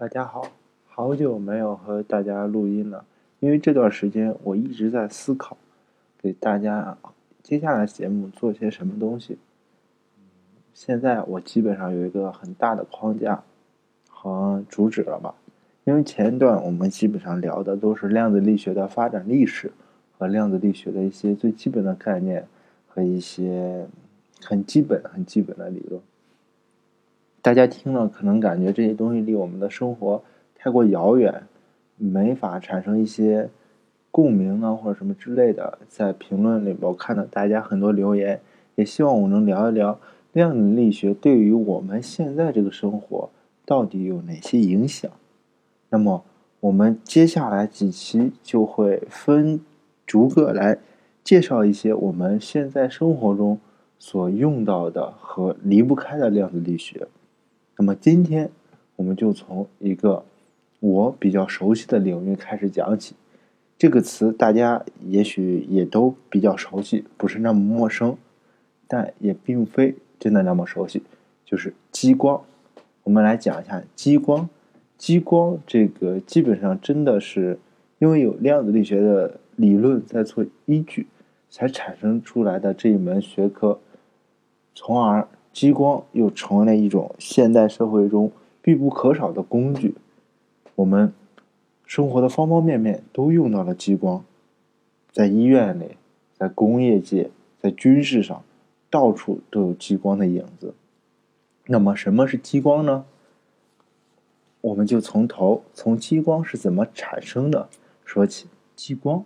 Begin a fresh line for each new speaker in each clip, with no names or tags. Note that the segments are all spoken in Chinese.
大家好，好久没有和大家录音了，因为这段时间我一直在思考，给大家接下来节目做些什么东西。现在我基本上有一个很大的框架和主旨了吧？因为前一段我们基本上聊的都是量子力学的发展历史和量子力学的一些最基本的概念和一些很基本、很基本的理论。大家听了可能感觉这些东西离我们的生活太过遥远，没法产生一些共鸣啊或者什么之类的。在评论里，我看到大家很多留言，也希望我能聊一聊量子力学对于我们现在这个生活到底有哪些影响。那么，我们接下来几期就会分逐个来介绍一些我们现在生活中所用到的和离不开的量子力学。那么今天，我们就从一个我比较熟悉的领域开始讲起。这个词大家也许也都比较熟悉，不是那么陌生，但也并非真的那么熟悉。就是激光。我们来讲一下激光。激光这个基本上真的是因为有量子力学的理论在做依据，才产生出来的这一门学科，从而。激光又成为了一种现代社会中必不可少的工具，我们生活的方方面面都用到了激光，在医院里，在工业界，在军事上，到处都有激光的影子。那么，什么是激光呢？我们就从头从激光是怎么产生的说起。激光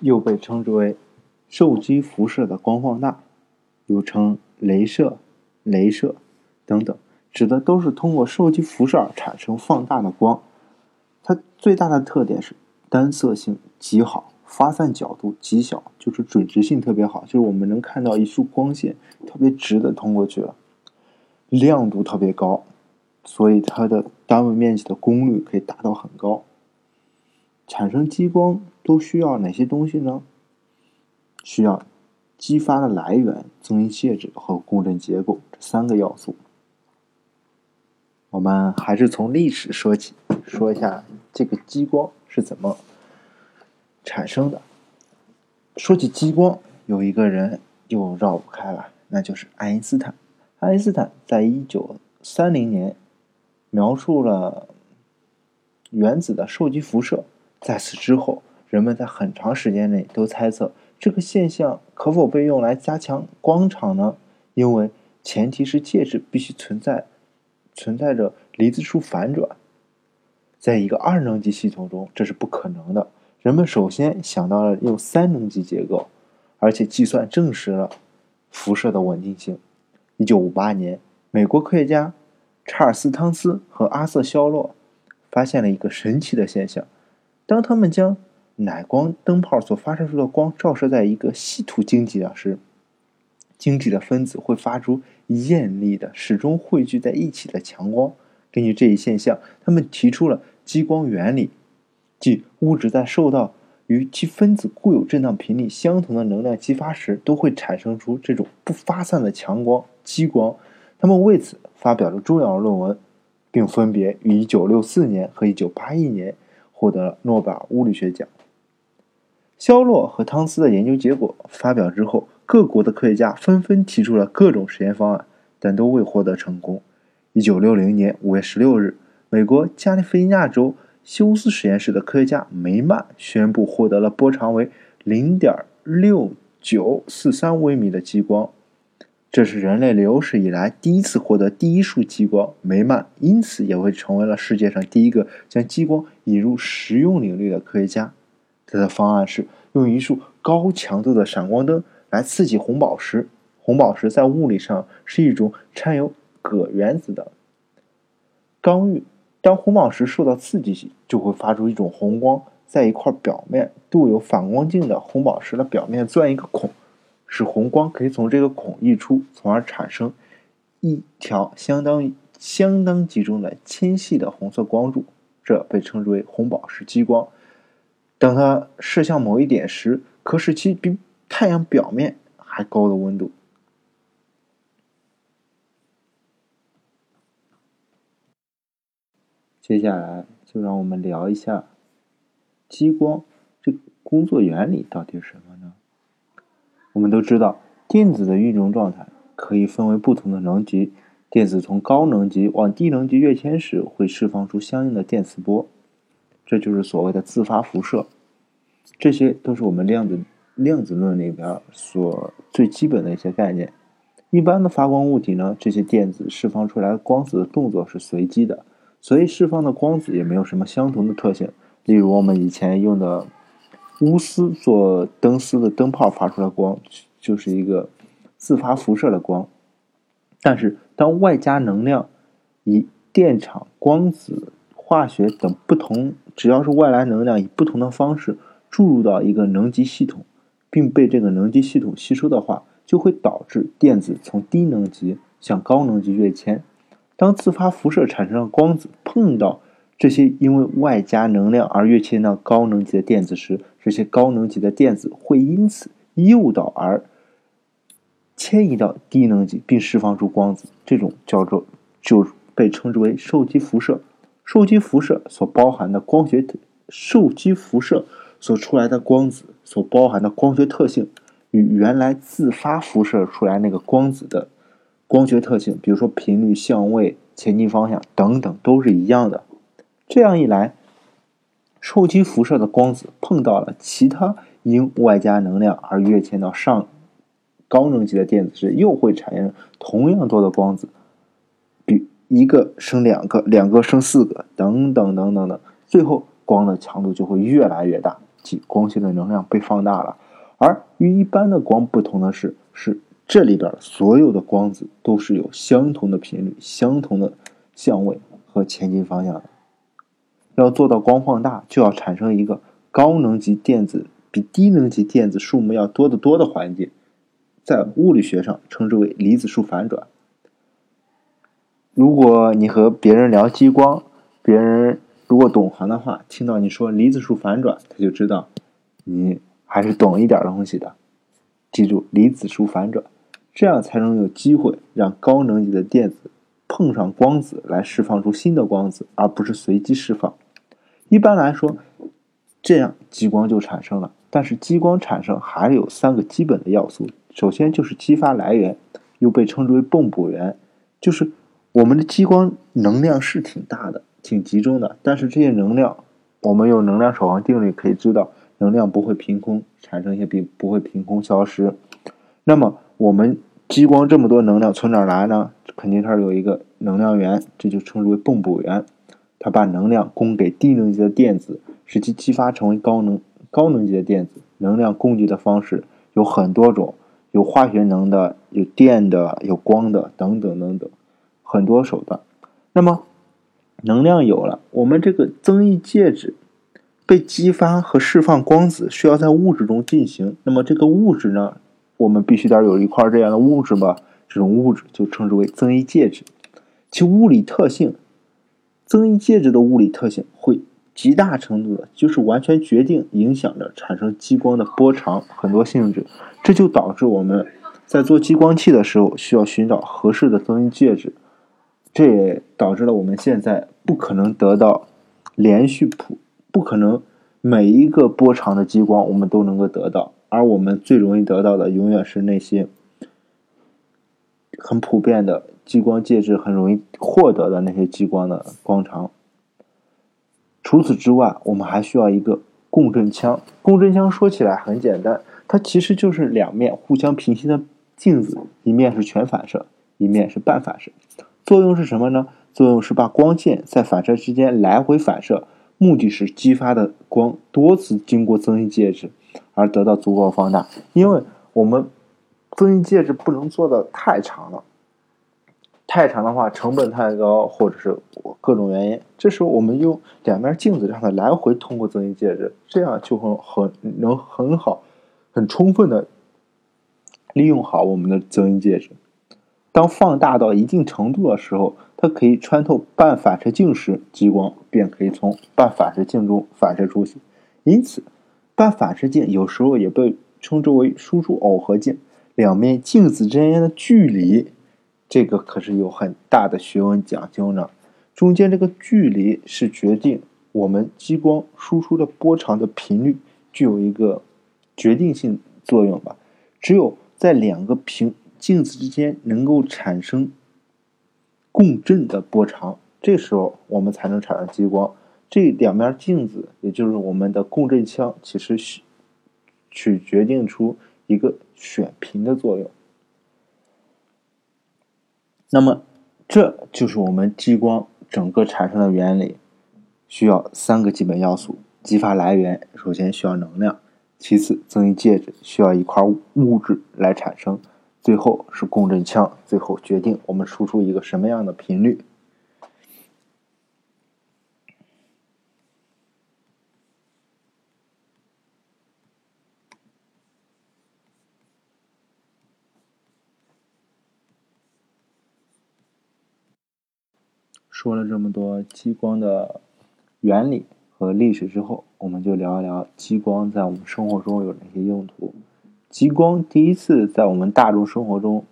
又被称之为受激辐射的光放大。又称镭射、镭射等等，指的都是通过受激辐射产生放大的光。它最大的特点是单色性极好，发散角度极小，就是准直性特别好，就是我们能看到一束光线特别直的通过去了。亮度特别高，所以它的单位面积的功率可以达到很高。产生激光都需要哪些东西呢？需要。激发的来源、增益介质和共振结构这三个要素，我们还是从历史说起，说一下这个激光是怎么产生的。说起激光，有一个人又绕不开了，那就是爱因斯坦。爱因斯坦在一九三零年描述了原子的受激辐射，在此之后，人们在很长时间内都猜测。这个现象可否被用来加强光场呢？因为前提是介质必须存在，存在着离子束反转。在一个二能级系统中，这是不可能的。人们首先想到了用三能级结构，而且计算证实了辐射的稳定性。一九五八年，美国科学家查尔斯·汤斯和阿瑟·肖洛发现了一个神奇的现象：当他们将奶光灯泡所发射出的光照射在一个稀土晶体上时，晶体的分子会发出艳丽的、始终汇聚在一起的强光。根据这一现象，他们提出了激光原理，即物质在受到与其分子固有振荡频率相同的能量激发时，都会产生出这种不发散的强光——激光。他们为此发表了重要论文，并分别于1964年和1981年获得了诺贝尔物理学奖。肖洛和汤斯的研究结果发表之后，各国的科学家纷纷提出了各种实验方案，但都未获得成功。一九六零年五月十六日，美国加利福尼亚州休斯实验室的科学家梅曼宣布获得了波长为零点六九四三微米的激光，这是人类有史以来第一次获得第一束激光。梅曼因此也会成为了世界上第一个将激光引入实用领域的科学家。他的方案是用一束高强度的闪光灯来刺激红宝石。红宝石在物理上是一种掺有铬原子的刚玉。当红宝石受到刺激时，就会发出一种红光。在一块表面镀有反光镜的红宝石的表面钻一个孔，使红光可以从这个孔溢出，从而产生一条相当相当集中的纤细的红色光柱。这被称之为红宝石激光。当它射向某一点时，可使其比太阳表面还高的温度。接下来就让我们聊一下激光这个工作原理到底是什么呢？我们都知道，电子的运动状态可以分为不同的能级。电子从高能级往低能级跃迁时，会释放出相应的电磁波，这就是所谓的自发辐射。这些都是我们量子量子论里边所最基本的一些概念。一般的发光物体呢，这些电子释放出来光子的动作是随机的，所以释放的光子也没有什么相同的特性。例如我们以前用的钨丝做灯丝的灯泡发出来光，就是一个自发辐射的光。但是，当外加能量以电场、光子、化学等不同，只要是外来能量以不同的方式注入到一个能级系统，并被这个能级系统吸收的话，就会导致电子从低能级向高能级跃迁。当自发辐射产生的光子碰到这些因为外加能量而跃迁到高能级的电子时，这些高能级的电子会因此诱导而。迁移到低能级，并释放出光子，这种叫做就被称之为受激辐射。受激辐射所包含的光学特，受激辐射所出来的光子所包含的光学特性，与原来自发辐射出来那个光子的光学特性，比如说频率、相位、前进方向等等，都是一样的。这样一来，受激辐射的光子碰到了其他因外加能量而跃迁到上。高能级的电子时，又会产生同样多的光子，一个生两个，两个生四个，等等等等等，最后光的强度就会越来越大，即光线的能量被放大了。而与一般的光不同的是，是这里边所有的光子都是有相同的频率、相同的相位和前进方向的。要做到光放大，就要产生一个高能级电子比低能级电子数目要多得多的环境。在物理学上称之为离子束反转。如果你和别人聊激光，别人如果懂行的话，听到你说离子束反转，他就知道你还是懂一点东西的。记住离子束反转，这样才能有机会让高能级的电子碰上光子来释放出新的光子，而不是随机释放。一般来说，这样激光就产生了。但是激光产生还有三个基本的要素。首先就是激发来源，又被称之为泵补源，就是我们的激光能量是挺大的、挺集中的，但是这些能量，我们用能量守恒定律可以知道，能量不会凭空产生一些，并不会凭空消失。那么我们激光这么多能量从哪儿来呢？肯定它有一个能量源，这就称之为泵补源，它把能量供给低能级的电子，使其激发成为高能高能级的电子。能量供给的方式有很多种。有化学能的，有电的，有光的，等等等等，很多手段。那么，能量有了，我们这个增益介质被激发和释放光子需要在物质中进行。那么这个物质呢，我们必须得有一块这样的物质吧？这种物质就称之为增益介质。其物理特性，增益介质的物理特性会极大程度的，就是完全决定影响着产生激光的波长很多性质。这就导致我们在做激光器的时候需要寻找合适的增益介质，这也导致了我们现在不可能得到连续普，不可能每一个波长的激光我们都能够得到，而我们最容易得到的永远是那些很普遍的激光介质很容易获得的那些激光的光长。除此之外，我们还需要一个共振腔。共振腔说起来很简单。它其实就是两面互相平行的镜子，一面是全反射，一面是半反射。作用是什么呢？作用是把光线在反射之间来回反射，目的是激发的光多次经过增益介质而得到足够放大。因为我们增益介质不能做的太长了，太长的话成本太高，或者是各种原因。这时候我们用两面镜子让它来回通过增益介质，这样就很很能很好。很充分的利用好我们的增益介质。当放大到一定程度的时候，它可以穿透半反射镜时，激光便可以从半反射镜中反射出去。因此，半反射镜有时候也被称之为输出耦合镜。两面镜子之间的距离，这个可是有很大的学问讲究呢。中间这个距离是决定我们激光输出的波长的频率，具有一个决定性作用吧。只有在两个平镜子之间能够产生共振的波长，这时候我们才能产生激光。这两面镜子，也就是我们的共振腔，其实是去决定出一个选频的作用。那么，这就是我们激光整个产生的原理，需要三个基本要素：激发来源，首先需要能量；其次，增益介质需要一块物质来产生；最后是共振腔，最后决定我们输出一个什么样的频率。说了这么多激光的原理和历史之后，我们就聊一聊激光在我们生活中有哪些用途。激光第一次在我们大众生活中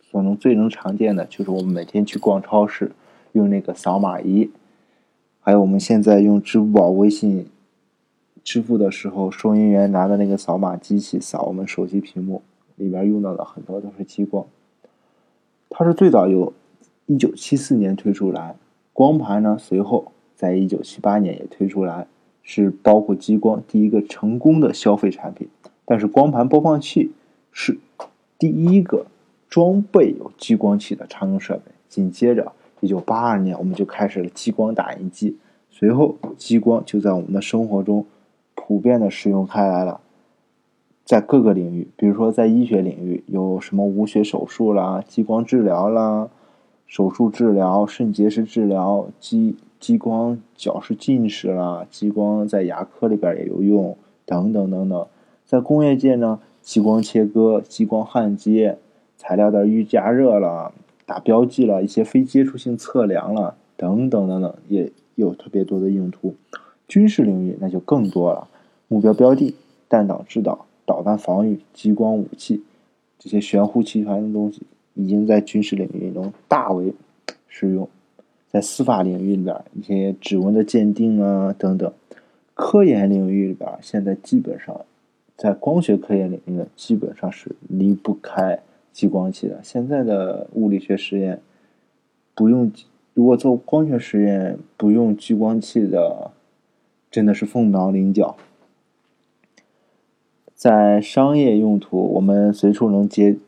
所能最能常见的，就是我们每天去逛超市用那个扫码仪，还有我们现在用支付宝、微信支付的时候，收银员拿的那个扫码机器扫我们手机屏幕，里边用到的很多都是激光。它是最早由。一九七四年推出来，光盘呢，随后在一九七八年也推出来，是包括激光第一个成功的消费产品。但是光盘播放器是第一个装备有激光器的常用设备。紧接着，一九八二年我们就开始了激光打印机，随后激光就在我们的生活中普遍的使用开来了，在各个领域，比如说在医学领域，有什么无血手术啦、激光治疗啦。手术治疗、肾结石治疗、激激光矫视近视啦，激光在牙科里边也有用，等等等等。在工业界呢，激光切割、激光焊接、材料的预加热了、打标记了、一些非接触性测量了，等等等等，也有特别多的用途。军事领域那就更多了，目标标定、弹道制导、导弹防御、激光武器这些玄乎其传的东西。已经在军事领域中大为使用，在司法领域里边，一些指纹的鉴定啊等等，科研领域里边，现在基本上在光学科研领域呢基本上是离不开激光器的。现在的物理学实验不用，如果做光学实验不用激光器的，真的是凤毛麟角。在商业用途，我们随处能接。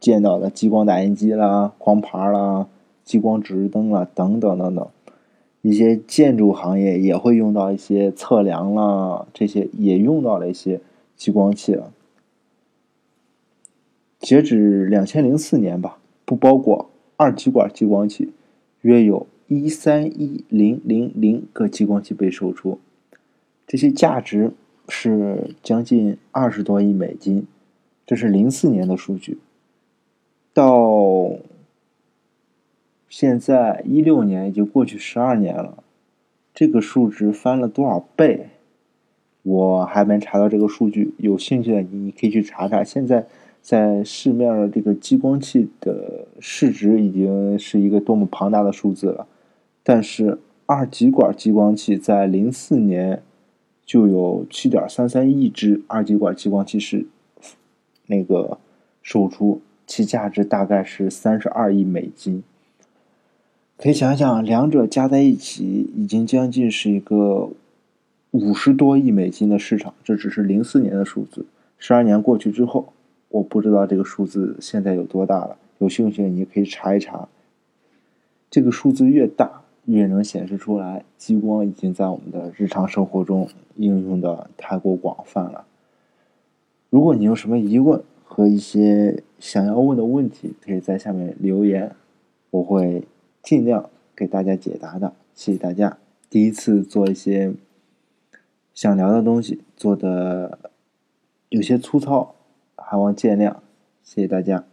见到的激光打印机啦、光盘啦、激光指示灯啦等等等等，一些建筑行业也会用到一些测量啦，这些也用到了一些激光器了。截止两千零四年吧，不包括二极管激光器，约有一三一零零零个激光器被售出，这些价值是将近二十多亿美金，这是零四年的数据。到现在一六年已经过去十二年了，这个数值翻了多少倍？我还没查到这个数据。有兴趣的你可以去查查。现在在市面上这个激光器的市值已经是一个多么庞大的数字了。但是二极管激光器在零四年就有七点三三亿只二极管激光器是那个售出。其价值大概是三十二亿美金，可以想想，两者加在一起，已经将近是一个五十多亿美金的市场。这只是零四年的数字，十二年过去之后，我不知道这个数字现在有多大了。有兴趣你可以查一查。这个数字越大，越能显示出来，激光已经在我们的日常生活中应用的太过广泛了。如果你有什么疑问，和一些想要问的问题，可以在下面留言，我会尽量给大家解答的。谢谢大家！第一次做一些想聊的东西，做的有些粗糙，还望见谅。谢谢大家。